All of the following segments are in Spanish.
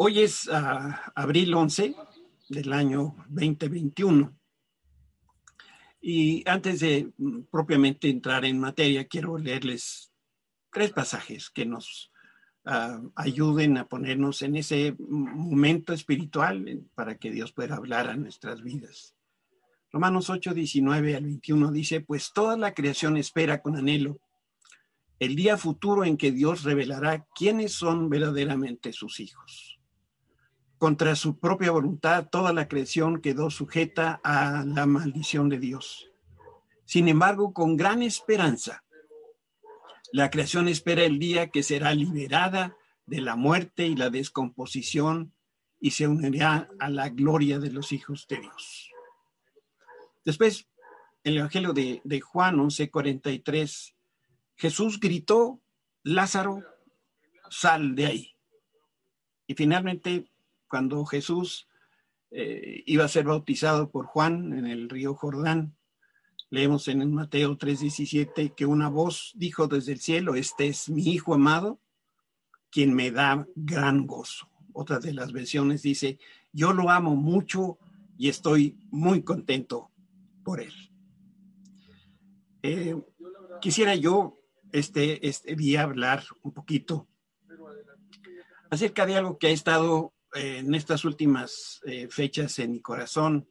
Hoy es ah, abril 11 del año 2021. Y antes de mm, propiamente entrar en materia, quiero leerles tres pasajes que nos ah, ayuden a ponernos en ese momento espiritual para que Dios pueda hablar a nuestras vidas. Romanos 8, 19 al 21 dice, pues toda la creación espera con anhelo el día futuro en que Dios revelará quiénes son verdaderamente sus hijos. Contra su propia voluntad, toda la creación quedó sujeta a la maldición de Dios. Sin embargo, con gran esperanza, la creación espera el día que será liberada de la muerte y la descomposición y se unirá a la gloria de los hijos de Dios. Después, el Evangelio de, de Juan 11:43, Jesús gritó, Lázaro, sal de ahí. Y finalmente, cuando Jesús eh, iba a ser bautizado por Juan en el río Jordán, leemos en Mateo 3:17 que una voz dijo desde el cielo, este es mi Hijo amado, quien me da gran gozo. Otra de las versiones dice, yo lo amo mucho y estoy muy contento por él. Eh, quisiera yo este, este día hablar un poquito acerca de algo que ha estado eh, en estas últimas eh, fechas en mi corazón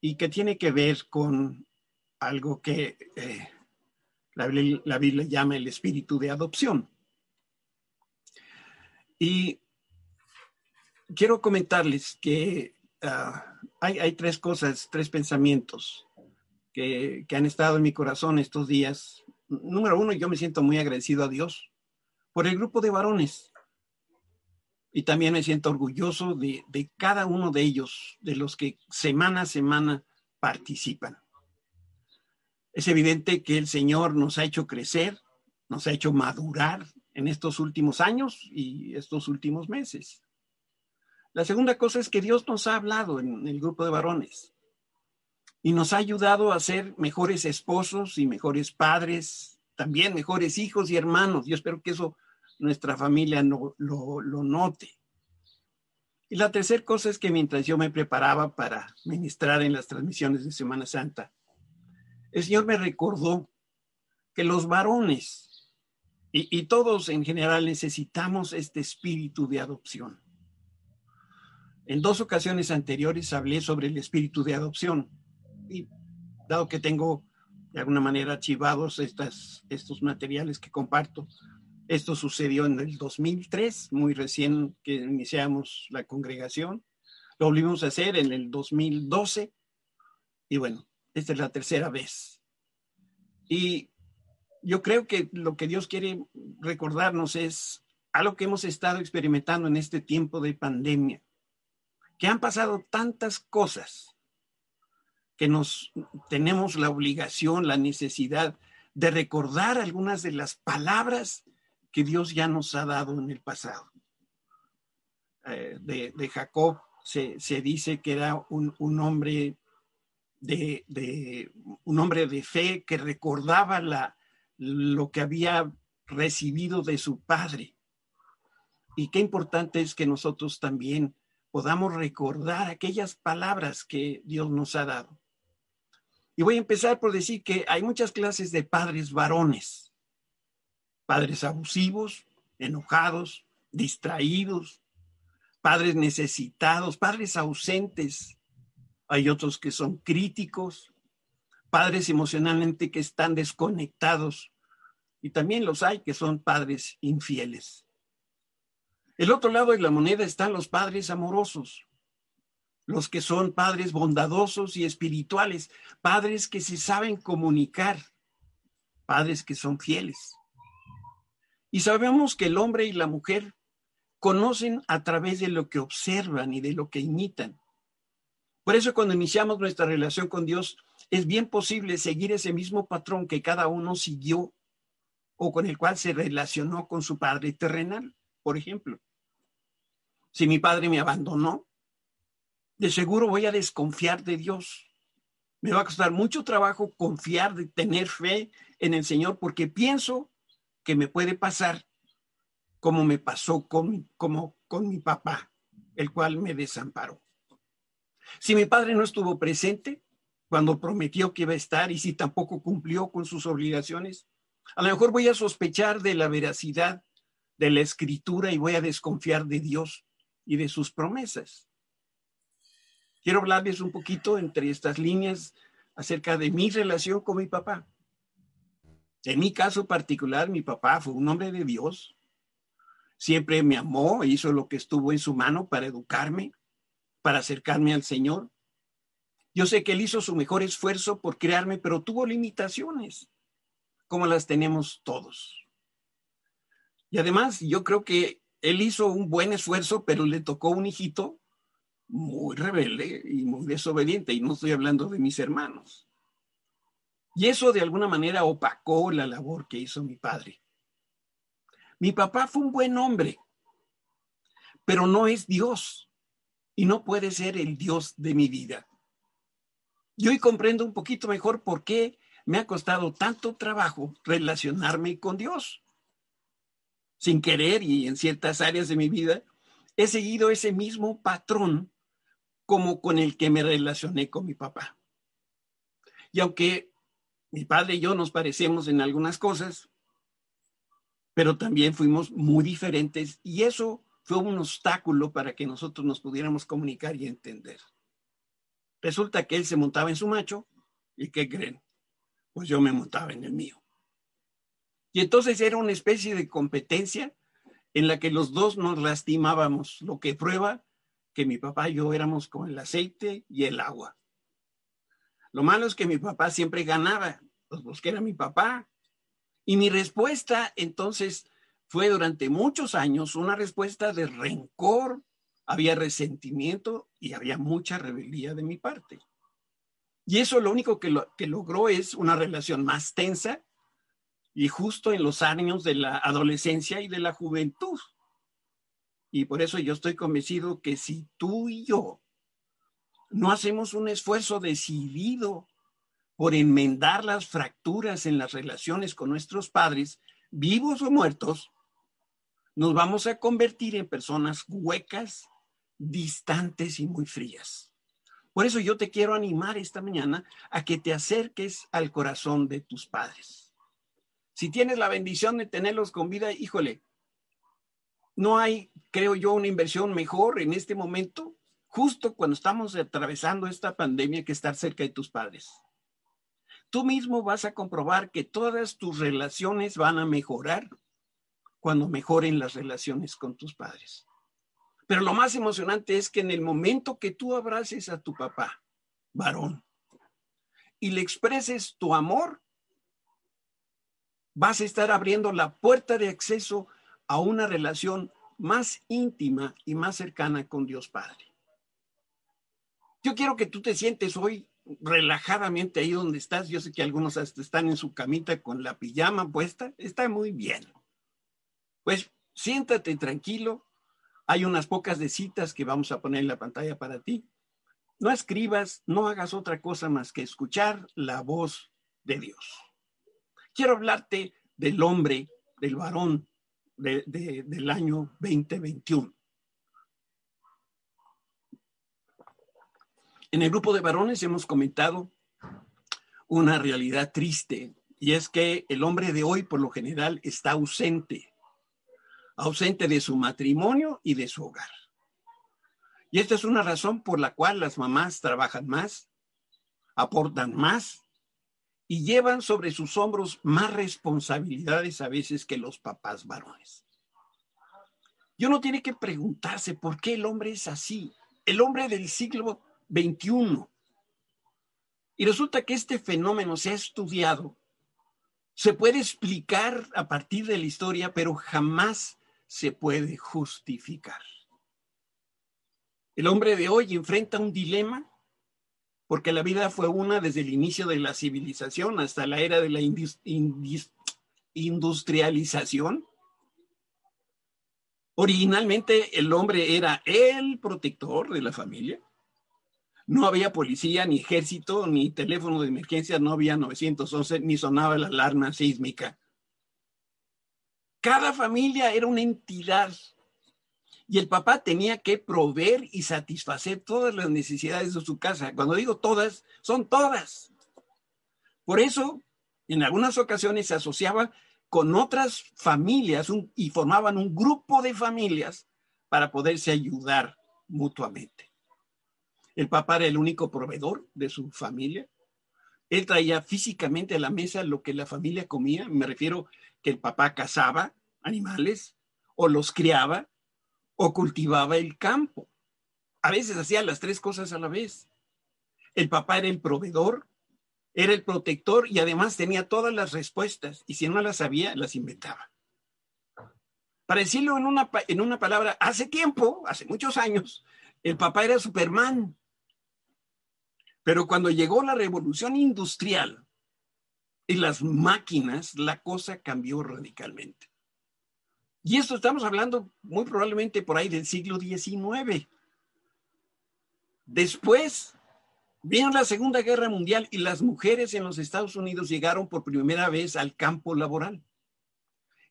y que tiene que ver con algo que la, la, Biblia llama el espíritu de adopción. Y quiero comentarles que uh, hay, tres cosas, tres pensamientos que, han estado en mi corazón estos días. Número uno, yo me siento muy agradecido a Dios por el grupo de varones. Y también me siento orgulloso de, de cada uno de ellos, de los que semana a semana participan. Es evidente que el Señor nos ha hecho crecer, nos ha hecho madurar en estos últimos años y estos últimos meses. La segunda cosa es que Dios nos ha hablado en el grupo de varones y nos ha ayudado a ser mejores esposos y mejores padres, también mejores hijos y hermanos. Yo espero que eso nuestra familia no, lo, note. Y la tercera cosa es que mientras yo me preparaba para ministrar en las transmisiones de Semana Santa, el Señor me recordó que los varones y, y todos en general necesitamos este espíritu de adopción. En dos ocasiones anteriores hablé sobre el espíritu de adopción y dado que tengo de alguna manera archivados estas, estos materiales que comparto, esto sucedió en el 2003, muy recién que iniciamos la congregación. Lo volvimos a hacer en el 2012 y bueno, esta es la tercera vez. Y yo creo que lo que Dios quiere recordarnos es algo que hemos estado experimentando en este tiempo de pandemia que han pasado tantas cosas que nos tenemos la obligación, la necesidad de recordar algunas de las palabras que Dios ya nos ha dado en el pasado. Eh, de, Jacob se, dice que era un, hombre de, un hombre de fe que recordaba la, lo que había recibido de su padre. Y qué importante es que nosotros también podamos recordar aquellas palabras que Dios nos ha dado. Y voy a empezar por decir que hay muchas clases de padres varones. Padres abusivos, enojados, distraídos, padres necesitados, padres ausentes. Hay otros que son críticos, padres emocionalmente que están desconectados. Y también los hay que son padres infieles. El otro lado de la moneda están los padres amorosos, los que son padres bondadosos y espirituales, padres que se saben comunicar, padres que son fieles. Y sabemos que el hombre y la mujer conocen a través de lo que observan y de lo que imitan. Por eso cuando iniciamos nuestra relación con Dios, es bien posible seguir ese mismo patrón que cada uno siguió o con el cual se relacionó con su padre terrenal, por ejemplo. Si mi padre me abandonó, de seguro voy a desconfiar de Dios. Me va a costar mucho trabajo confiar, de tener fe en el Señor, porque pienso que me puede pasar como me pasó con, como, con mi papá, el cual me desamparó. Si mi padre no estuvo presente cuando prometió que iba a estar y si tampoco cumplió con sus obligaciones, a lo mejor voy a sospechar de la veracidad de la escritura y voy a desconfiar de Dios y de sus promesas. Quiero hablarles un poquito entre estas líneas acerca de mi relación con mi papá. En mi caso particular, mi papá fue un hombre de Dios. Siempre me amó, hizo lo que estuvo en su mano para educarme, para acercarme al Señor. Yo sé que él hizo su mejor esfuerzo por crearme, pero tuvo limitaciones, como las tenemos todos. Y además, yo creo que él hizo un buen esfuerzo, pero le tocó un hijito muy rebelde y muy desobediente, y no estoy hablando de mis hermanos. Y eso de alguna manera opacó la labor que hizo mi padre. Mi papá fue un buen hombre, pero no es Dios y no puede ser el Dios de mi vida. Y hoy comprendo un poquito mejor por qué me ha costado tanto trabajo relacionarme con Dios. Sin querer y en ciertas áreas de mi vida, he seguido ese mismo patrón como con el que me relacioné con mi papá. Y aunque mi padre y yo nos parecemos en algunas cosas, pero también fuimos muy diferentes y eso fue un obstáculo para que nosotros nos pudiéramos comunicar y entender. Resulta que él se montaba en su macho y ¿qué creen? Pues yo me montaba en el mío. Y entonces era una especie de competencia en la que los dos nos lastimábamos, lo que prueba que mi papá y yo éramos con el aceite y el agua. Lo malo es que mi papá siempre ganaba, pues, que era mi papá. Y mi respuesta entonces fue durante muchos años una respuesta de rencor, había resentimiento y había mucha rebeldía de mi parte. Y eso lo único que, que logró es una relación más tensa y justo en los años de la adolescencia y de la juventud. Y por eso yo estoy convencido que si tú y yo no hacemos un esfuerzo decidido por enmendar las fracturas en las relaciones con nuestros padres, vivos o muertos, nos vamos a convertir en personas huecas, distantes y muy frías. Por eso yo te quiero animar esta mañana a que te acerques al corazón de tus padres. Si tienes la bendición de tenerlos con vida, híjole, no hay, creo yo, una inversión mejor en este momento, justo cuando estamos atravesando esta pandemia, que estar cerca de tus padres. Tú mismo vas a comprobar que todas tus relaciones van a mejorar cuando mejoren las relaciones con tus padres. Pero lo más emocionante es que en el momento que tú abraces a tu papá, varón, y le expreses tu amor, vas a estar abriendo la puerta de acceso a una relación más íntima y más cercana con Dios Padre. Yo quiero que tú te sientes hoy relajadamente ahí donde estás. Yo sé que algunos están en su camita con la pijama puesta. Está muy bien. Pues siéntate tranquilo. Hay unas pocas de citas que vamos a poner en la pantalla para ti. No escribas, no hagas otra cosa más que escuchar la voz de Dios. Quiero hablarte del hombre, del varón del año 2021. En el grupo de varones hemos comentado una realidad triste y es que el hombre de hoy por lo general está ausente, ausente de su matrimonio y de su hogar. Y esta es una razón por la cual las mamás trabajan más, aportan más y llevan sobre sus hombros más responsabilidades a veces que los papás varones. Y uno tiene que preguntarse por qué el hombre es así, el hombre del siglo XXI. Y resulta que este fenómeno se ha estudiado, se puede explicar a partir de la historia, pero jamás se puede justificar. El hombre de hoy enfrenta un dilema porque la vida fue una desde el inicio de la civilización hasta la era de la industrialización. Originalmente el hombre era el protector de la familia. No había policía, ni ejército, ni teléfono de emergencia, no había 911, ni sonaba la alarma sísmica. Cada familia era una entidad y el papá tenía que proveer y satisfacer todas las necesidades de su casa. Cuando digo todas, son todas. Por eso, en algunas ocasiones se asociaba con otras familias y formaban un grupo de familias para poderse ayudar mutuamente. El papá era el único proveedor de su familia. Él traía físicamente a la mesa lo que la familia comía. Me refiero que el papá cazaba animales o los criaba o cultivaba el campo. A veces hacía las tres cosas a la vez. El papá era el proveedor, era el protector y además tenía todas las respuestas y si no las sabía, las inventaba. Para decirlo en una, en una palabra, hace tiempo, hace muchos años, el papá era Superman. Pero cuando llegó la revolución industrial y las máquinas, la cosa cambió radicalmente. Y esto estamos hablando muy probablemente por ahí del siglo XIX. Después vino la Segunda Guerra Mundial y las mujeres en los Estados Unidos llegaron por primera vez al campo laboral.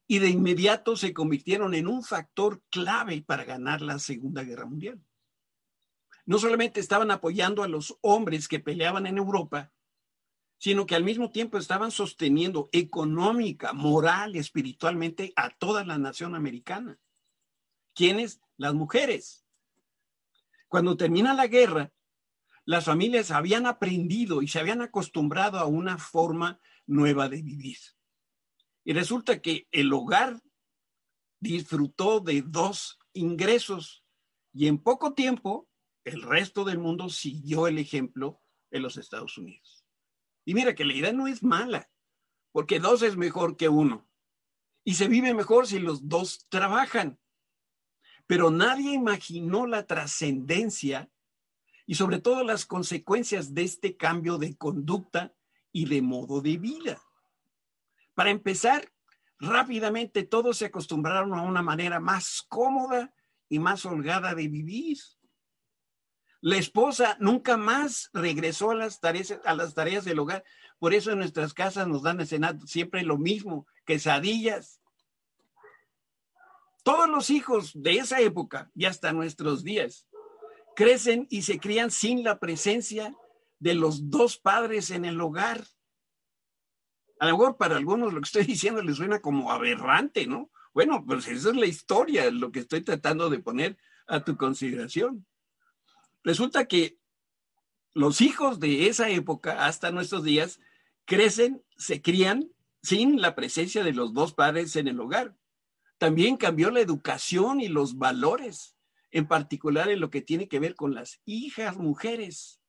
Y de inmediato se convirtieron en un factor clave para ganar la Segunda Guerra Mundial. No solamente estaban apoyando a los hombres que peleaban en Europa, sino que al mismo tiempo estaban sosteniendo económica, moral, espiritualmente a toda la nación americana. ¿Quiénes? Las mujeres. Cuando termina la guerra, las familias habían aprendido y se habían acostumbrado a una forma nueva de vivir. Y resulta que el hogar disfrutó de dos ingresos y en poco tiempo el resto del mundo siguió el ejemplo en los Estados Unidos. Y mira que la idea no es mala, porque dos es mejor que uno. Y se vive mejor si los dos trabajan. Pero nadie imaginó la trascendencia y sobre todo las consecuencias de este cambio de conducta y de modo de vida. Para empezar, rápidamente todos se acostumbraron a una manera más cómoda y más holgada de vivir. La esposa nunca más regresó a las tareas, a las tareas del hogar. Por eso en nuestras casas nos dan a siempre lo mismo, quesadillas. Todos los hijos de esa época y hasta nuestros días crecen y se crían sin la presencia de los dos padres en el hogar. A lo mejor para algunos lo que estoy diciendo les suena como aberrante, ¿no? Bueno, pues esa es la historia, lo que estoy tratando de poner a tu consideración. Resulta que los hijos de esa época hasta nuestros días crecen, se crían sin la presencia de los dos padres en el hogar. También cambió la educación y los valores, en particular en lo que tiene que ver con las hijas mujeres.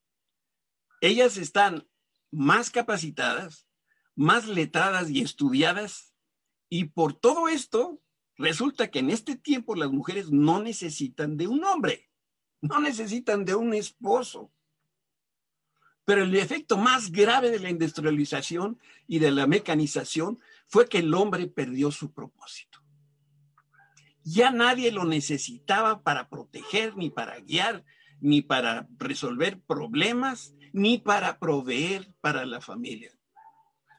Ellas están más capacitadas, más letradas y estudiadas, y por todo esto resulta que en este tiempo las mujeres no necesitan de un hombre. No necesitan de un esposo. Pero el efecto más grave de la industrialización y de la mecanización fue que el hombre perdió su propósito. Ya nadie lo necesitaba para proteger, ni para guiar, ni para resolver problemas, ni para proveer para la familia.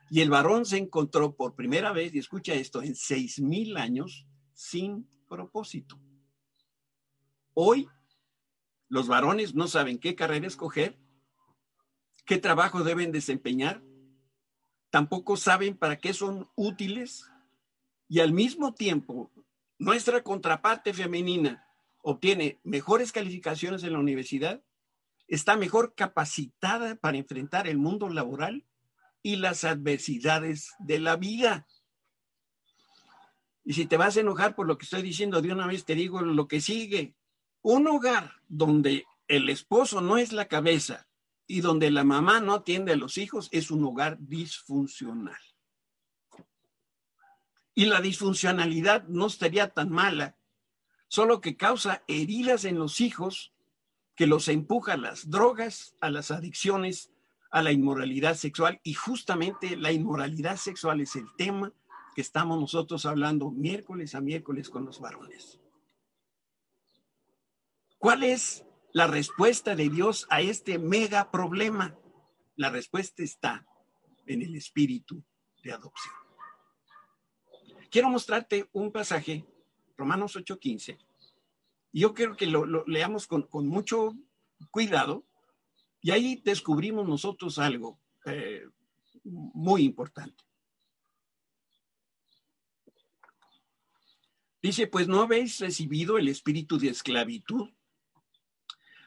Y el varón se encontró por primera vez, y escucha esto, en seis mil años sin propósito. Hoy los varones no saben qué carrera escoger, qué trabajo deben desempeñar, tampoco saben para qué son útiles y al mismo tiempo nuestra contraparte femenina obtiene mejores calificaciones en la universidad, está mejor capacitada para enfrentar el mundo laboral y las adversidades de la vida. Y si te vas a enojar por lo que estoy diciendo, de una vez te digo lo que sigue. Un hogar donde el esposo no es la cabeza y donde la mamá no atiende a los hijos es un hogar disfuncional. Y la disfuncionalidad no estaría tan mala, solo que causa heridas en los hijos que los empuja a las drogas, a las adicciones, a la inmoralidad sexual. Y justamente la inmoralidad sexual es el tema que estamos nosotros hablando miércoles a miércoles con los varones. ¿Cuál es la respuesta de Dios a este mega problema? La respuesta está en el espíritu de adopción. quiero mostrarte un pasaje, Romanos 8:15. Yo quiero que lo, leamos con, mucho cuidado y ahí descubrimos nosotros algo eh, muy importante. Dice, pues no habéis recibido el espíritu de esclavitud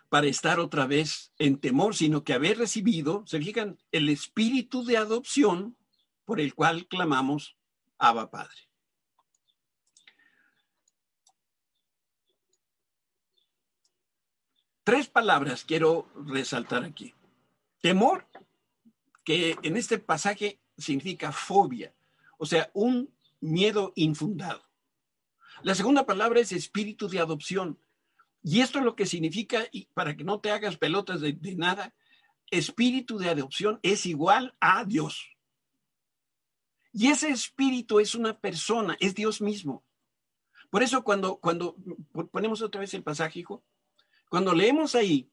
para estar otra vez en temor, sino que habéis recibido, se fijan, el espíritu de adopción por el cual clamamos, Abba Padre. Tres palabras quiero resaltar aquí. Temor, que en este pasaje significa fobia, o sea, un miedo infundado. La segunda palabra es espíritu de adopción. Y esto es lo que significa, y para que no te hagas pelotas de, nada, espíritu de adopción es igual a Dios. Y ese espíritu es una persona, es Dios mismo. Por eso cuando, cuando ponemos otra vez el pasaje, hijo, cuando leemos ahí,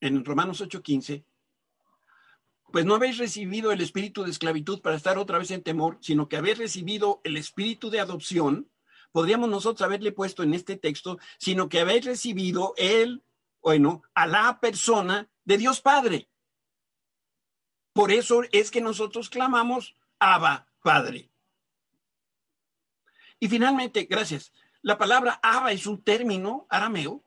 en Romanos 8:15, pues no habéis recibido el espíritu de esclavitud para estar otra vez en temor, sino que habéis recibido el espíritu de adopción, podríamos nosotros haberle puesto en este texto, sino que habéis recibido el, bueno, a la persona de Dios Padre. Por eso es que nosotros clamamos Abba Padre. Y finalmente, gracias. La palabra Abba es un término arameo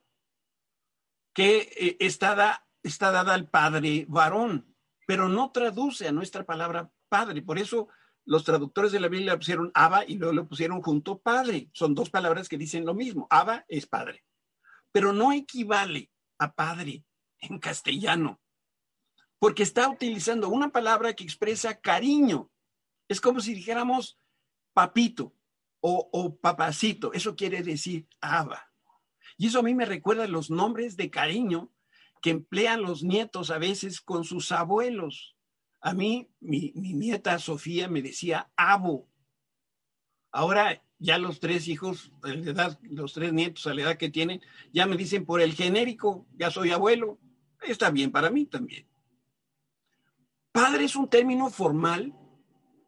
que eh, está, está dada al padre varón pero no traduce a nuestra palabra padre. Por eso los traductores de la Biblia pusieron Abba y luego le pusieron junto padre. Son dos palabras que dicen lo mismo. Abba es padre, pero no equivale a padre en castellano, porque está utilizando una palabra que expresa cariño. Es como si dijéramos papito o, papacito. Eso quiere decir Abba. Y eso a mí me recuerda los nombres de cariño que emplean los nietos a veces con sus abuelos. A mí, mi, nieta Sofía me decía abo. Ahora ya los tres hijos, edad, los tres nietos a la edad que tienen, ya me dicen por el genérico, ya soy abuelo. Está bien para mí también. Padre es un término formal,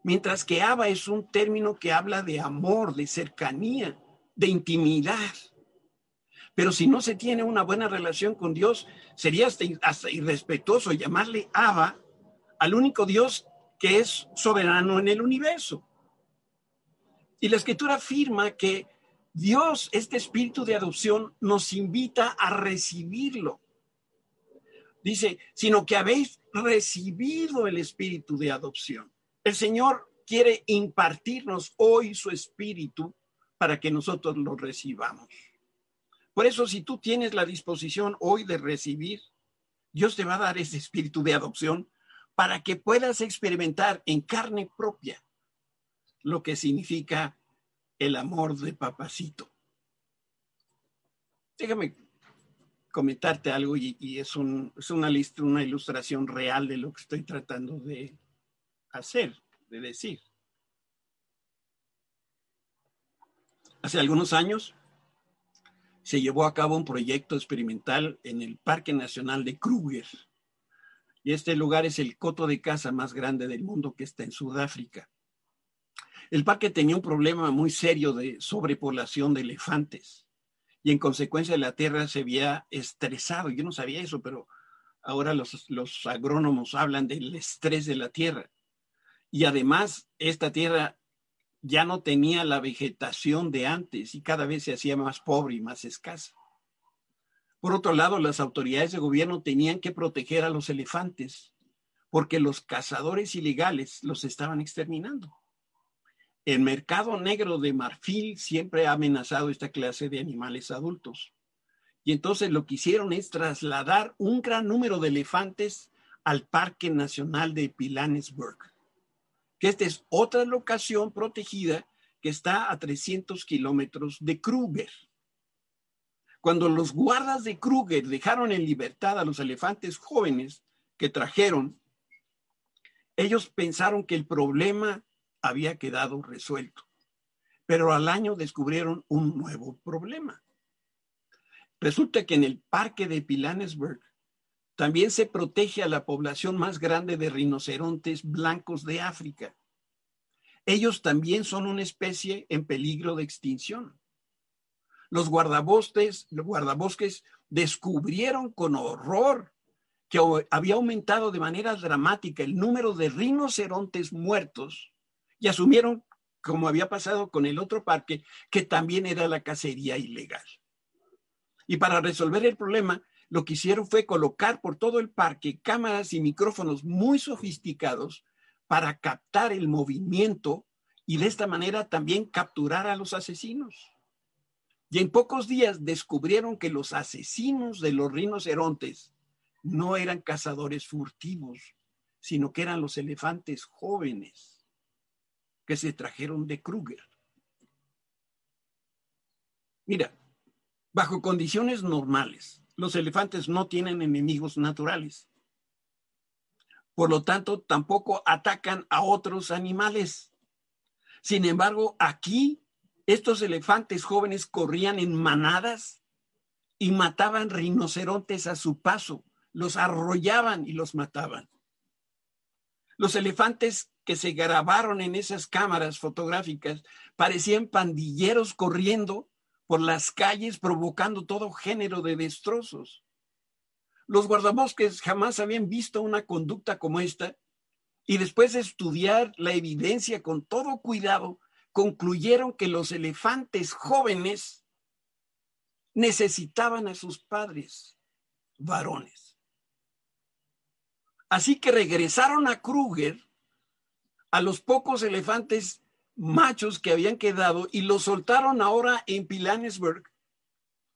mientras que aba es un término que habla de amor, de cercanía, de intimidad. Pero si no se tiene una buena relación con Dios, sería hasta, irrespetuoso llamarle Abba al único Dios que es soberano en el universo. Y la escritura afirma que Dios, este espíritu de adopción, nos invita a recibirlo. Dice, sino que habéis recibido el espíritu de adopción. El Señor quiere impartirnos hoy su espíritu para que nosotros lo recibamos. Por eso, si tú tienes la disposición hoy de recibir, Dios te va a dar ese espíritu de adopción para que puedas experimentar en carne propia lo que significa el amor de papacito. Déjame comentarte algo y, es, una, lista, una ilustración real de lo que estoy tratando de hacer, de decir. Hace algunos años se llevó a cabo un proyecto experimental en el Parque Nacional de Kruger. Y este lugar es el coto de caza más grande del mundo que está en Sudáfrica. El parque tenía un problema muy serio de sobrepoblación de elefantes y en consecuencia la tierra se había estresado. Yo no sabía eso, pero ahora los, los agrónomos hablan del estrés de la tierra. Y además, esta tierra ya no tenía la vegetación de antes y cada vez se hacía más pobre y más escasa. Por otro lado, las autoridades de gobierno tenían que proteger a los elefantes porque los cazadores ilegales los estaban exterminando. El mercado negro de marfil siempre ha amenazado esta clase de animales adultos. Y entonces lo que hicieron es trasladar un gran número de elefantes al Parque Nacional de Pilanesberg que esta es otra locación protegida que está a 300 kilómetros de Kruger. Cuando los guardas de Kruger dejaron en libertad a los elefantes jóvenes que trajeron, ellos pensaron que el problema había quedado resuelto, pero al año descubrieron un nuevo problema. Resulta que en el parque de Pilanesberg también se protege a la población más grande de rinocerontes blancos de África. Ellos también son una especie en peligro de extinción. Los guardabosques, los guardabosques descubrieron con horror que había aumentado de manera dramática el número de rinocerontes muertos y asumieron, como había pasado con el otro parque, que también era la cacería ilegal. Y para resolver el problema, lo que hicieron fue colocar por todo el parque cámaras y micrófonos muy sofisticados para captar el movimiento y de esta manera también capturar a los asesinos. Y en pocos días descubrieron que los asesinos de los rinocerontes no eran cazadores furtivos, sino que eran los elefantes jóvenes que se trajeron de Kruger. Mira, bajo condiciones normales, los elefantes no tienen enemigos naturales. Por lo tanto, tampoco atacan a otros animales. Sin embargo, aquí estos elefantes jóvenes corrían en manadas y mataban rinocerontes a su paso los arrollaban y los mataban. Los elefantes que se grabaron en esas cámaras fotográficas parecían pandilleros corriendo por las calles provocando todo género de destrozos. Los guardabosques jamás habían visto una conducta como esta y después de estudiar la evidencia con todo cuidado, concluyeron que los elefantes jóvenes necesitaban a sus padres varones. Así que regresaron a Kruger a los pocos elefantes machos que habían quedado y los soltaron ahora en Pilanesberg.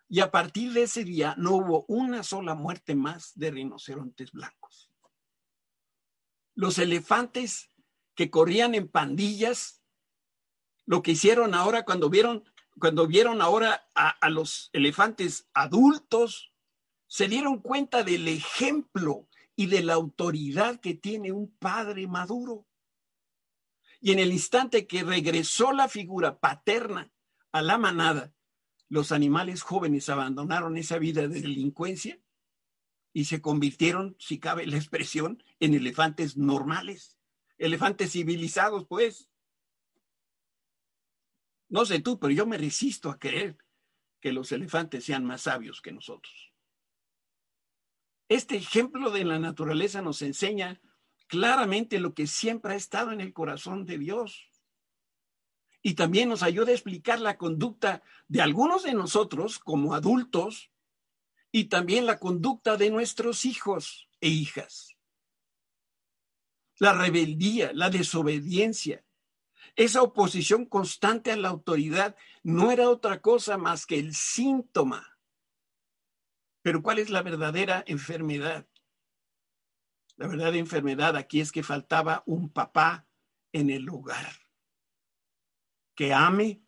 Y a partir de ese día no hubo una sola muerte más de rinocerontes blancos. Los elefantes que corrían en pandillas, lo que hicieron ahora cuando vieron, cuando vieron ahora a, a los elefantes adultos, se dieron cuenta del ejemplo y de la autoridad que tiene un padre maduro. Y en el instante que regresó la figura paterna a la manada, los animales jóvenes abandonaron esa vida de delincuencia y se convirtieron, si cabe la expresión, en elefantes normales, elefantes civilizados, pues. No sé tú, pero yo me resisto a creer que los elefantes sean más sabios que nosotros. Este ejemplo de la naturaleza nos enseña claramente lo que siempre ha estado en el corazón de Dios. Y también nos ayuda a explicar la conducta de algunos de nosotros como adultos y también la conducta de nuestros hijos e hijas. La rebeldía, la desobediencia, esa oposición constante a la autoridad no era otra cosa más que el síntoma pero ¿cuál es la verdadera enfermedad? La verdadera enfermedad aquí es que faltaba un papá en el hogar que ame,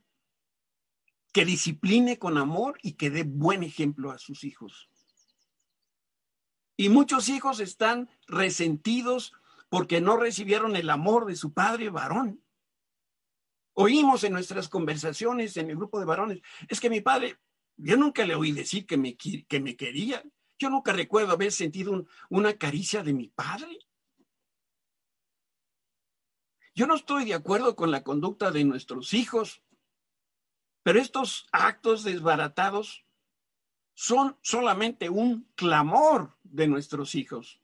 que discipline con amor y que dé buen ejemplo a sus hijos. Y muchos hijos están resentidos porque no recibieron el amor de su padre varón. Oímos en nuestras conversaciones en el grupo de varones, es que mi padre yo nunca le oí decir que me, que me quería. Yo nunca recuerdo haber sentido una caricia de mi padre. Yo no estoy de acuerdo con la conducta de nuestros hijos, pero estos actos desbaratados son solamente un clamor de nuestros hijos,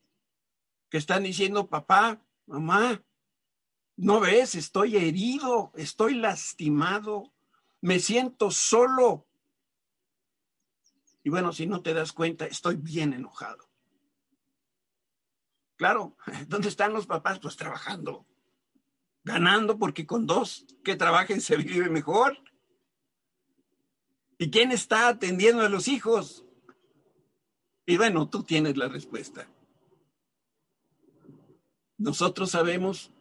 que están diciendo, papá, mamá, no ves, estoy herido, estoy lastimado, me siento solo, y bueno, si no te das cuenta, estoy bien enojado. Claro, ¿dónde están los papás? Pues trabajando, ganando, porque con dos que trabajen se vive mejor. ¿Y quién está atendiendo a los hijos? Y bueno, tú tienes la respuesta. Nosotros sabemos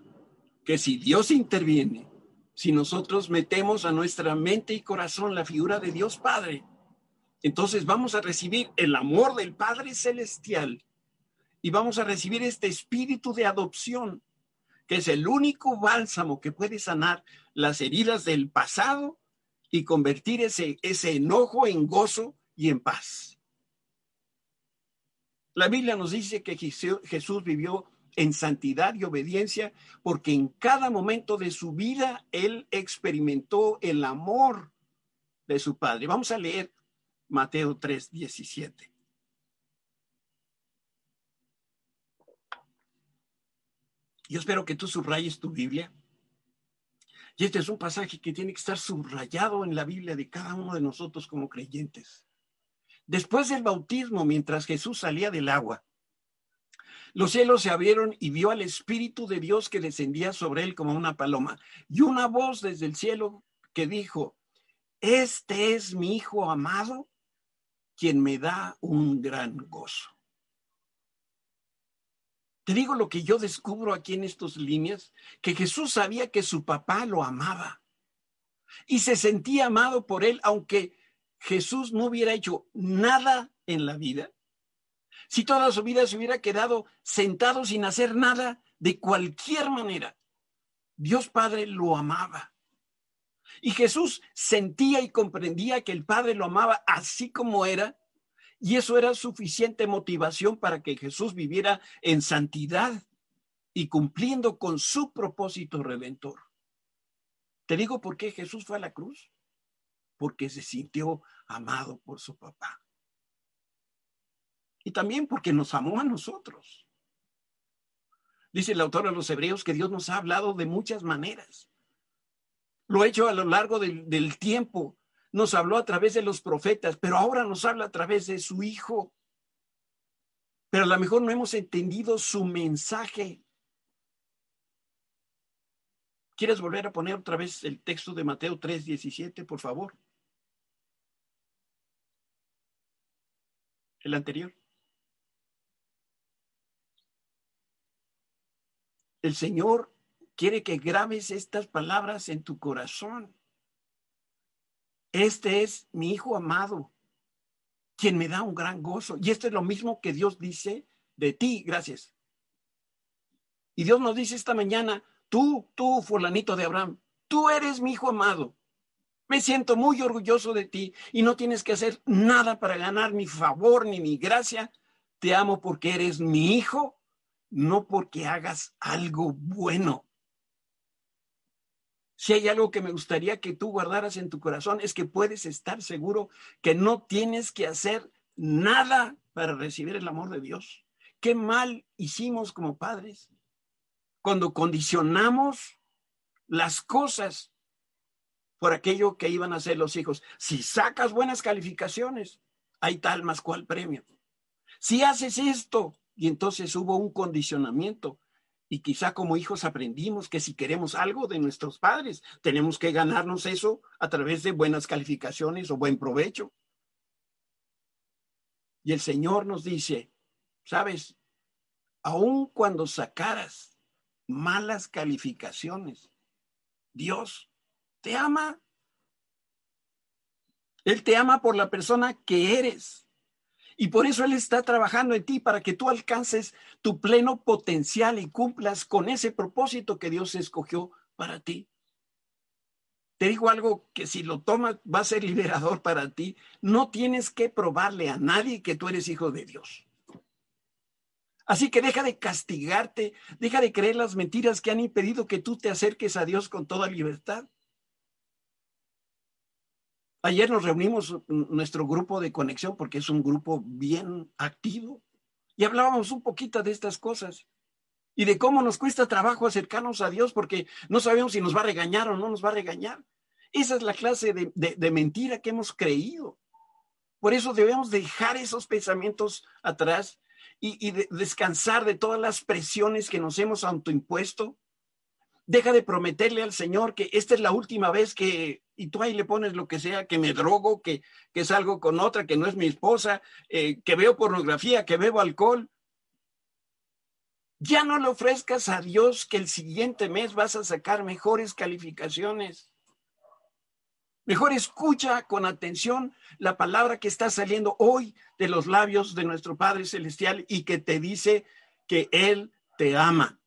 que si Dios interviene, si nosotros metemos a nuestra mente y corazón la figura de Dios Padre, entonces vamos a recibir el amor del Padre Celestial y vamos a recibir este espíritu de adopción, que es el único bálsamo que puede sanar las heridas del pasado y convertir ese, ese enojo en gozo y en paz. La Biblia nos dice que Jesús vivió en santidad y obediencia, porque en cada momento de su vida él experimentó el amor de su Padre. Vamos a leer Mateo 3, 17. Yo espero que tú subrayes tu Biblia. Y este es un pasaje que tiene que estar subrayado en la Biblia de cada uno de nosotros como creyentes. Después del bautismo, mientras Jesús salía del agua, los cielos se abrieron y vio al Espíritu de Dios que descendía sobre él como una paloma. Y una voz desde el cielo que dijo, este es mi Hijo amado, quien me da un gran gozo. Te digo lo que yo descubro aquí en estas líneas, que Jesús sabía que su papá lo amaba y se sentía amado por él, aunque Jesús no hubiera hecho nada en la vida. Si toda su vida se hubiera quedado sentado sin hacer nada, de cualquier manera, Dios Padre lo amaba. Y Jesús sentía y comprendía que el Padre lo amaba así como era y eso era suficiente motivación para que Jesús viviera en santidad y cumpliendo con su propósito redentor. Te digo por qué Jesús fue a la cruz. Porque se sintió amado por su papá. Y también porque nos amó a nosotros. Dice el autor de los Hebreos que Dios nos ha hablado de muchas maneras. Lo ha hecho a lo largo del, del tiempo nos habló a través de los profetas, pero ahora nos habla a través de su Hijo. Pero a lo mejor no hemos entendido su mensaje. ¿Quieres volver a poner otra vez el texto de Mateo 3, 17, por favor? El anterior. El Señor quiere que grabes estas palabras en tu corazón. Este es mi Hijo amado, quien me da un gran gozo. Y esto es lo mismo que Dios dice de ti. Gracias. Y Dios nos dice esta mañana, tú, tú, fulanito de Abraham, tú eres mi Hijo amado. Me siento muy orgulloso de ti y no tienes que hacer nada para ganar mi favor ni mi gracia. Te amo porque eres mi hijo, no porque hagas algo bueno. Si hay algo que me gustaría que tú guardaras en tu corazón es que puedes estar seguro que no tienes que hacer nada para recibir el amor de Dios. Qué mal hicimos como padres cuando condicionamos las cosas por aquello que iban a hacer los hijos. Si sacas buenas calificaciones, hay tal más cual premio. Si haces esto, y entonces hubo un condicionamiento y quizá como hijos aprendimos que si queremos algo de nuestros padres, tenemos que ganarnos eso a través de buenas calificaciones o buen provecho. Y el Señor nos dice, sabes, aun cuando sacaras malas calificaciones, Dios te ama. Él te ama por la persona que eres. Y por eso Él está trabajando en ti para que tú alcances tu pleno potencial y cumplas con ese propósito que Dios escogió para ti. Te digo algo que si lo tomas va a ser liberador para ti. No tienes que probarle a nadie que tú eres hijo de Dios. Así que deja de castigarte, deja de creer las mentiras que han impedido que tú te acerques a Dios con toda libertad. Ayer nos reunimos nuestro grupo de conexión porque es un grupo bien activo y hablábamos un poquito de estas cosas y de cómo nos cuesta trabajo acercarnos a Dios porque no sabemos si nos va a regañar o no nos va a regañar. Esa es la clase de, mentira que hemos creído. Por eso debemos dejar esos pensamientos atrás y, y descansar de todas las presiones que nos hemos autoimpuesto deja de prometerle al Señor que esta es la última vez que, y tú ahí le pones lo que sea, que me drogo, que, que salgo con otra, que no es mi esposa, eh, que veo pornografía, que bebo alcohol. Ya no le ofrezcas a Dios que el siguiente mes vas a sacar mejores calificaciones. Mejor escucha con atención la palabra que está saliendo hoy de los labios de nuestro Padre Celestial y que te dice que Él te ama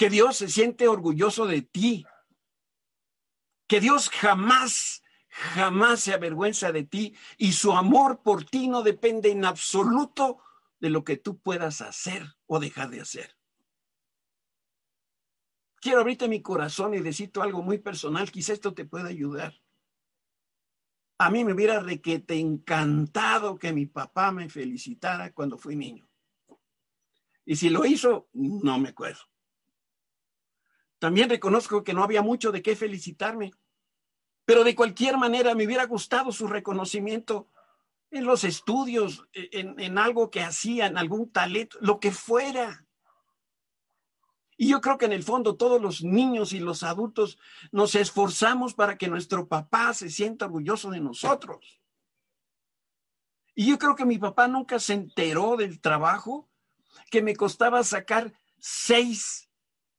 que Dios se siente orgulloso de ti, que Dios jamás, jamás se avergüenza de ti y su amor por ti no depende en absoluto de lo que tú puedas hacer o dejar de hacer. Quiero abrirte mi corazón y decirte algo muy personal, quizá esto te pueda ayudar. A mí me hubiera requete encantado que mi papá me felicitara cuando fui niño. Y si lo hizo, no me acuerdo. También reconozco que no había mucho de qué felicitarme, pero de cualquier manera me hubiera gustado su reconocimiento en los estudios, en, en algo que hacía, en algún talento, lo que fuera. Y yo creo que en el fondo todos los niños y los adultos nos esforzamos para que nuestro papá se sienta orgulloso de nosotros. Y yo creo que mi papá nunca se enteró del trabajo que me costaba sacar seis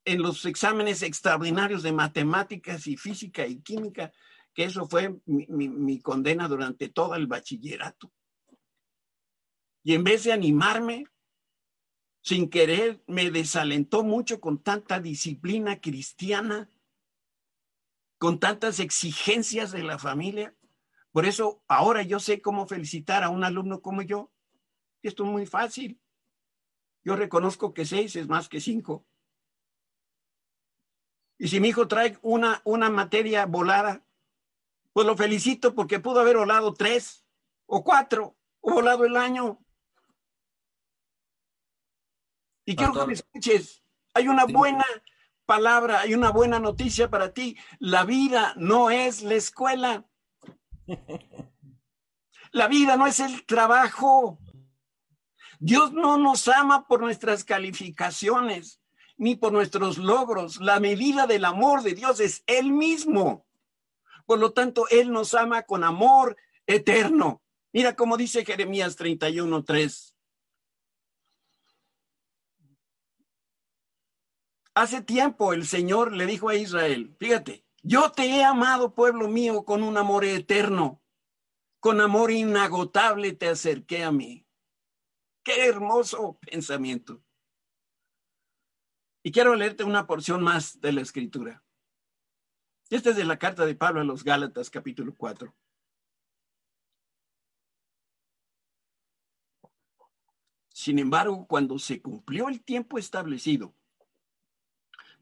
en los exámenes extraordinarios de matemáticas y física y química, que eso fue mi, mi condena durante todo el bachillerato. Y en vez de animarme, sin querer, me desalentó mucho con tanta disciplina cristiana, con tantas exigencias de la familia. Por eso ahora yo sé cómo felicitar a un alumno como yo. Esto es muy fácil. Yo reconozco que seis es más que cinco. Y si mi hijo trae una, una materia volada, pues lo felicito porque pudo haber volado tres o cuatro o volado el año. Y quiero que me escuches. Hay una buena palabra, hay una buena noticia para ti. La vida no es la escuela. La vida no es el trabajo. Dios no nos ama por nuestras calificaciones ni por nuestros logros. La medida del amor de Dios es Él mismo. Por lo tanto, Él nos ama con amor eterno. Mira cómo dice Jeremías 31.3. Hace tiempo el Señor le dijo a Israel, fíjate, yo te he amado, pueblo mío, con un amor eterno, con amor inagotable te acerqué a mí. Qué hermoso pensamiento. Y quiero leerte una porción más de la escritura. Esta es de la carta de Pablo a los Gálatas, capítulo 4. Sin embargo, cuando se cumplió el tiempo establecido,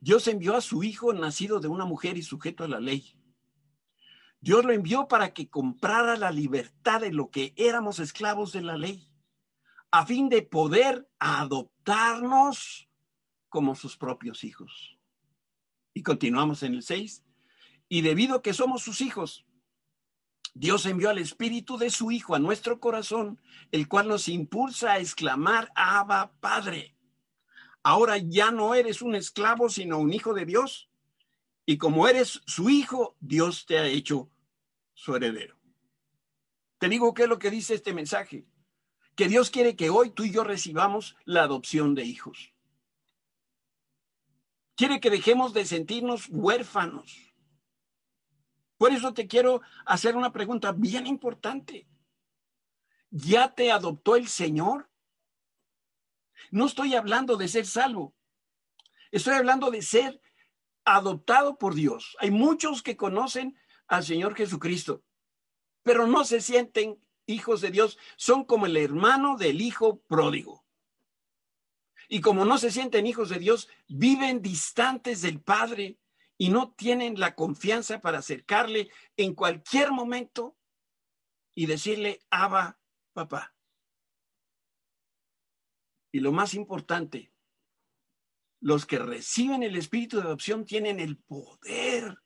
Dios envió a su Hijo nacido de una mujer y sujeto a la ley. Dios lo envió para que comprara la libertad de lo que éramos esclavos de la ley, a fin de poder adoptarnos como sus propios hijos. Y continuamos en el 6. Y debido a que somos sus hijos, Dios envió al Espíritu de su Hijo a nuestro corazón, el cual nos impulsa a exclamar, Abba Padre. Ahora ya no eres un esclavo, sino un hijo de Dios. Y como eres su hijo, Dios te ha hecho su heredero. Te digo qué es lo que dice este mensaje. Que Dios quiere que hoy tú y yo recibamos la adopción de hijos. Quiere que dejemos de sentirnos huérfanos. Por eso te quiero hacer una pregunta bien importante. ¿Ya te adoptó el Señor? No estoy hablando de ser salvo. Estoy hablando de ser adoptado por Dios. Hay muchos que conocen al Señor Jesucristo, pero no se sienten hijos de Dios. Son como el hermano del hijo pródigo. Y como no se sienten hijos de Dios, viven distantes del Padre y no tienen la confianza para acercarle en cualquier momento y decirle, Abba, papá. Y lo más importante, los que reciben el espíritu de adopción tienen el poder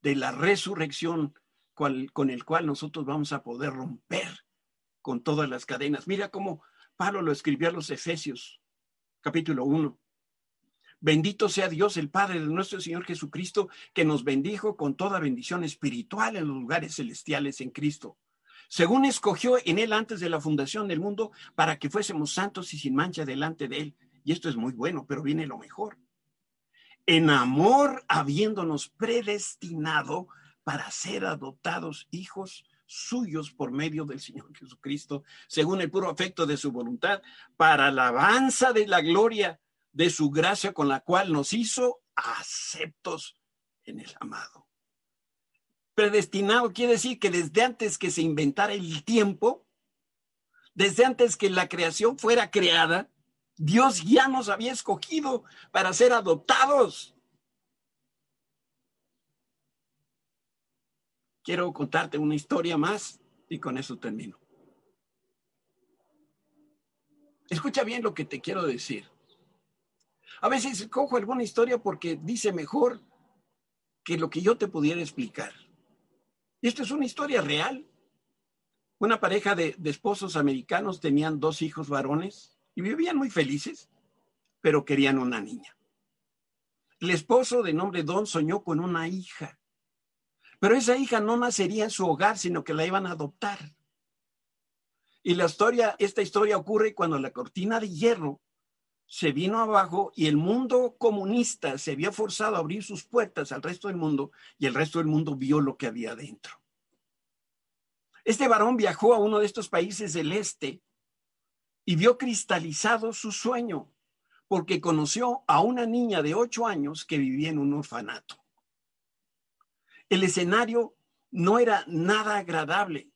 de la resurrección con el cual nosotros vamos a poder romper con todas las cadenas. Mira cómo Pablo lo escribió a los Efesios, capítulo 1. Bendito sea Dios, el Padre de nuestro Señor Jesucristo, que nos bendijo con toda bendición espiritual en los lugares celestiales en Cristo según escogió en él antes de la fundación del mundo para que fuésemos santos y sin mancha delante de él. Y esto es muy bueno, pero viene lo mejor. En amor, habiéndonos predestinado para ser adoptados hijos suyos por medio del Señor Jesucristo, según el puro afecto de su voluntad, para alabanza de la gloria de su gracia con la cual nos hizo aceptos en el amado. Predestinado quiere decir que desde antes que se inventara el tiempo, Desde antes que la creación fuera creada, Dios ya nos había escogido para ser adoptados. Quiero contarte una historia más y con eso termino. Escucha bien lo que te quiero decir. A veces cojo alguna historia porque dice mejor que lo que yo te pudiera explicar. Y esto es una historia real. Una pareja de, de, esposos americanos tenían dos hijos varones y vivían muy felices, pero querían una niña. El esposo de nombre Don soñó con una hija, pero esa hija no nacería en su hogar, sino que la iban a adoptar. Y la historia, esta historia ocurre cuando la cortina de hierro se vino abajo y el mundo comunista se había forzado a abrir sus puertas al resto del mundo y el resto del mundo vio lo que había dentro. Este varón viajó a uno de estos países del este y vio cristalizado su sueño porque conoció a una niña de ocho años que vivía en un orfanato. El escenario no era nada agradable,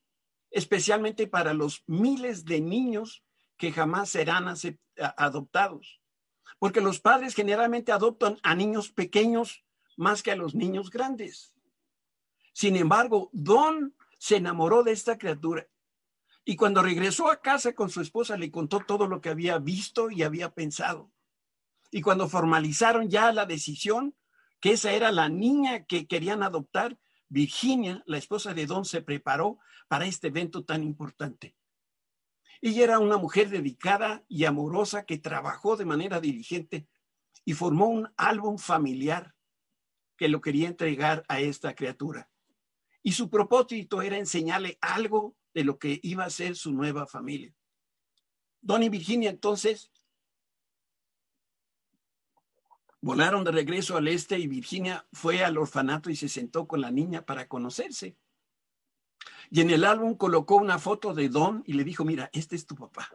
especialmente para los miles de niños que jamás serán adoptados. Porque los padres generalmente adoptan a niños pequeños más que a los niños grandes. Sin embargo, Don se enamoró de esta criatura y cuando regresó a casa con su esposa le contó todo lo que había visto y había pensado. Y cuando formalizaron ya la decisión, que esa era la niña que querían adoptar, Virginia, la esposa de Don, se preparó para este evento tan importante. Ella era una mujer dedicada y amorosa que trabajó de manera diligente y formó un álbum familiar que lo quería entregar a esta criatura. Y su propósito era enseñarle algo de lo que iba a ser su nueva familia. Don y Virginia entonces volaron de regreso al este y Virginia fue al orfanato y se sentó con la niña para conocerse. Y en el álbum colocó una foto de Don y le dijo, mira, este es tu papá.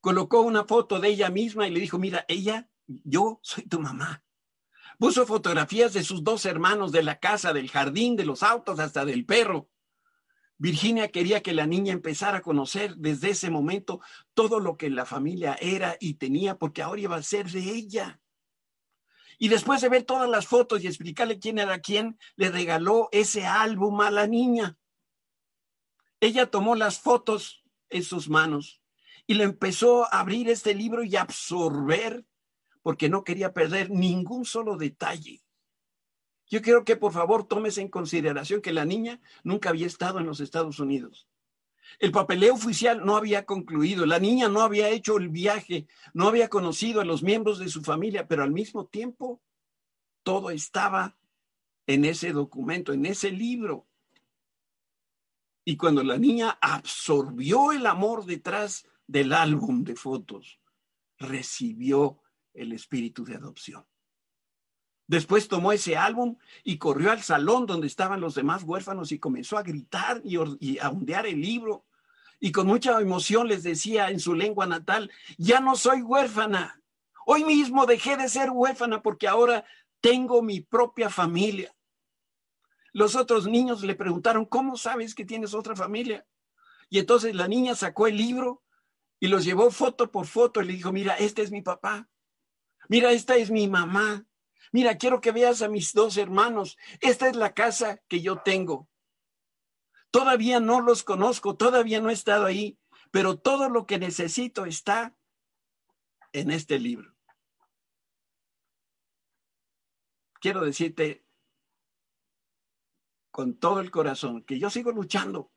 Colocó una foto de ella misma y le dijo, mira, ella, yo soy tu mamá. Puso fotografías de sus dos hermanos, de la casa, del jardín, de los autos, hasta del perro. Virginia quería que la niña empezara a conocer desde ese momento todo lo que la familia era y tenía, porque ahora iba a ser de ella. Y después de ver todas las fotos y explicarle quién era quién, le regaló ese álbum a la niña. Ella tomó las fotos en sus manos y le empezó a abrir este libro y absorber porque no quería perder ningún solo detalle. Yo quiero que por favor tomes en consideración que la niña nunca había estado en los Estados Unidos. El papeleo oficial no había concluido, la niña no había hecho el viaje, no había conocido a los miembros de su familia, pero al mismo tiempo todo estaba en ese documento, en ese libro. Y cuando la niña absorbió el amor detrás del álbum de fotos, recibió el espíritu de adopción. Después tomó ese álbum y corrió al salón donde estaban los demás huérfanos y comenzó a gritar y, a ondear el libro. Y con mucha emoción les decía en su lengua natal, ya no soy huérfana. Hoy mismo dejé de ser huérfana porque ahora tengo mi propia familia. Los otros niños le preguntaron, ¿cómo sabes que tienes otra familia? Y entonces la niña sacó el libro y los llevó foto por foto y le dijo, mira, este es mi papá. Mira, esta es mi mamá. Mira, quiero que veas a mis dos hermanos. Esta es la casa que yo tengo. Todavía no los conozco, todavía no he estado ahí, pero todo lo que necesito está en este libro. Quiero decirte, con todo el corazón que yo sigo luchando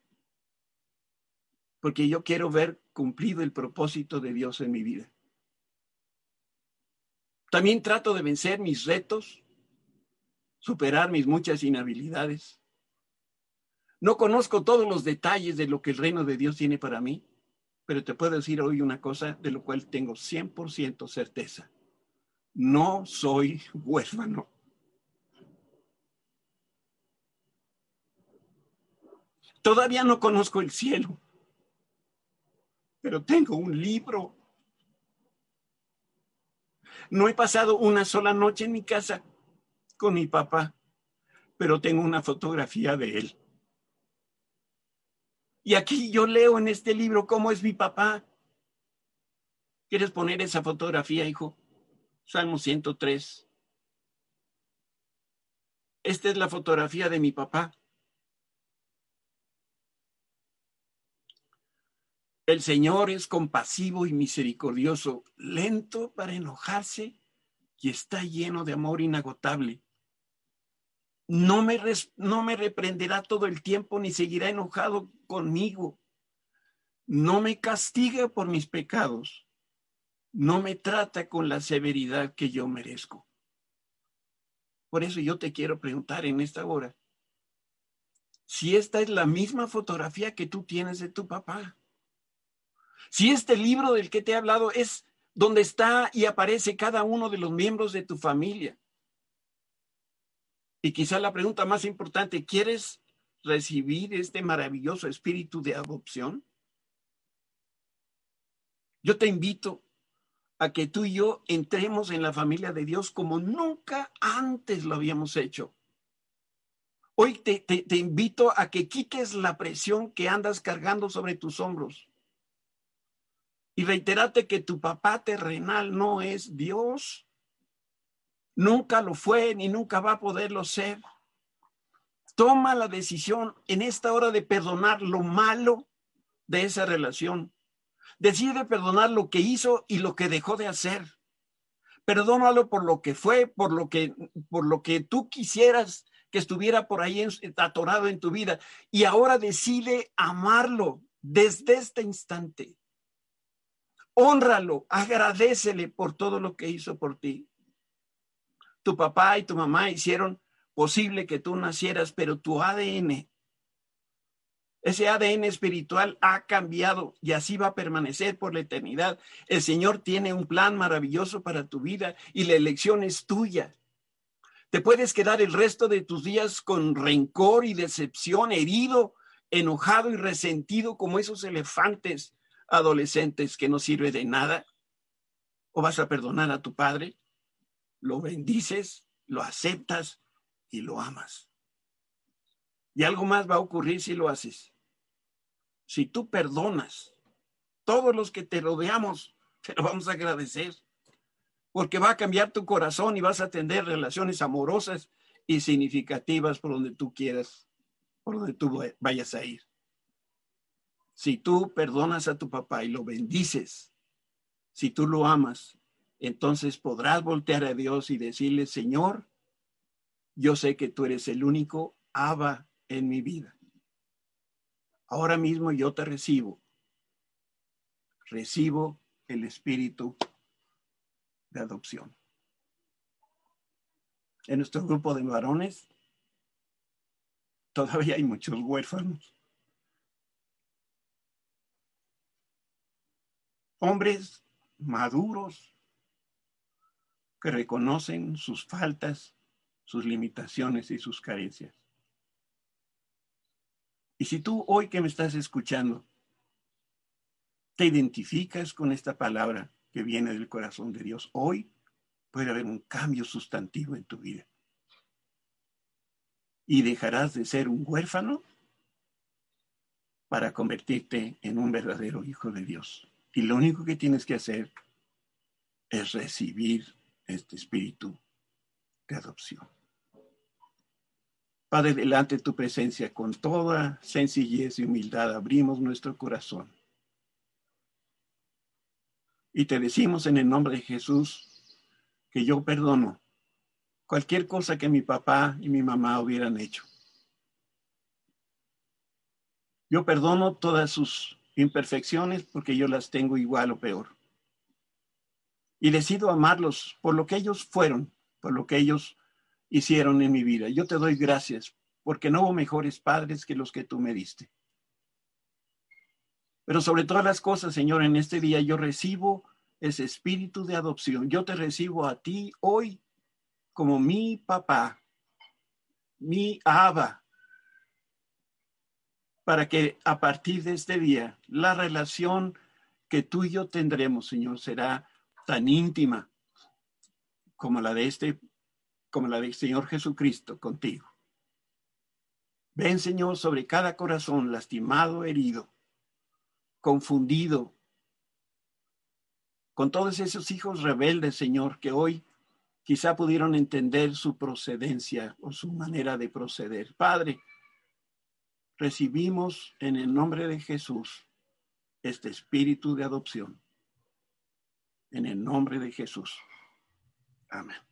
porque yo quiero ver cumplido el propósito de Dios en mi vida. También trato de vencer mis retos, superar mis muchas inhabilidades. No conozco todos los detalles de lo que el reino de Dios tiene para mí, pero te puedo decir hoy una cosa de lo cual tengo 100% certeza. No soy huérfano. Todavía no conozco el cielo, pero tengo un libro. No he pasado una sola noche en mi casa con mi papá, pero tengo una fotografía de él. Y aquí yo leo en este libro cómo es mi papá. ¿Quieres poner esa fotografía, hijo? Salmo 103. Esta es la fotografía de mi papá. El Señor es compasivo y misericordioso, lento para enojarse y está lleno de amor inagotable. No me, no me reprenderá todo el tiempo ni seguirá enojado conmigo. No me castiga por mis pecados. No me trata con la severidad que yo merezco. Por eso yo te quiero preguntar en esta hora, si esta es la misma fotografía que tú tienes de tu papá. Si este libro del que te he hablado es donde está y aparece cada uno de los miembros de tu familia. Y quizá la pregunta más importante, ¿quieres recibir este maravilloso espíritu de adopción? Yo te invito a que tú y yo entremos en la familia de Dios como nunca antes lo habíamos hecho. Hoy te, te, invito a que quites la presión que andas cargando sobre tus hombros. Y reiterate que tu papá terrenal no es Dios. Nunca lo fue ni nunca va a poderlo ser. Toma la decisión en esta hora de perdonar lo malo de esa relación. Decide perdonar lo que hizo y lo que dejó de hacer. Perdónalo por lo que fue, por lo que, por lo que tú quisieras que estuviera por ahí atorado en tu vida. Y ahora decide amarlo desde este instante honralo, agradecele por todo lo que hizo por ti. Tu papá y tu mamá hicieron posible que tú nacieras, pero tu ADN, ese ADN espiritual ha cambiado y así va a permanecer por la eternidad. El Señor tiene un plan maravilloso para tu vida y la elección es tuya. Te puedes quedar el resto de tus días con rencor y decepción, herido, enojado y resentido como esos elefantes adolescentes que no sirve de nada? ¿O vas a perdonar a tu padre? Lo bendices, lo aceptas y lo amas. Y algo más va a ocurrir si lo haces. Si tú perdonas, todos los que te rodeamos, te lo vamos a agradecer. Porque va a cambiar tu corazón y vas a tener relaciones amorosas y significativas por donde tú quieras, por donde tú vayas a ir. Si tú perdonas a tu papá y lo bendices, si tú lo amas, entonces podrás voltear a Dios y decirle, Señor, yo sé que tú eres el único Abba en mi vida. Ahora mismo yo te recibo. Recibo el espíritu de adopción. En nuestro grupo de varones todavía hay muchos huérfanos. Hombres maduros que reconocen sus faltas, sus limitaciones y sus carencias. Y si tú hoy que me estás escuchando, te identificas con esta palabra que viene del corazón de Dios, hoy puede haber un cambio sustantivo en tu vida. Y dejarás de ser un huérfano para convertirte en un verdadero hijo de Dios. Y lo único que tienes que hacer es recibir este espíritu de adopción. Padre, delante de tu presencia, con toda sencillez y humildad, abrimos nuestro corazón. Y te decimos en el nombre de Jesús que yo perdono cualquier cosa que mi papá y mi mamá hubieran hecho. Yo perdono todas sus imperfecciones porque yo las tengo igual o peor. Y decido amarlos por lo que ellos fueron, por lo que ellos hicieron en mi vida. Yo te doy gracias porque no hubo mejores padres que los que tú me diste. Pero sobre todas las cosas, Señor, en este día yo recibo ese espíritu de adopción. Yo te recibo a ti hoy como mi papá, mi aba, para que a partir de este día la relación que tú y yo tendremos, Señor, será tan íntima como la de este, como la del Señor Jesucristo contigo. Ven, Señor, sobre cada corazón lastimado, herido, confundido, con todos esos hijos rebeldes, Señor, que hoy quizá pudieron entender su procedencia o su manera de proceder. Padre, recibimos en el nombre de Jesús este espíritu de adopción. En el nombre de Jesús. Amén.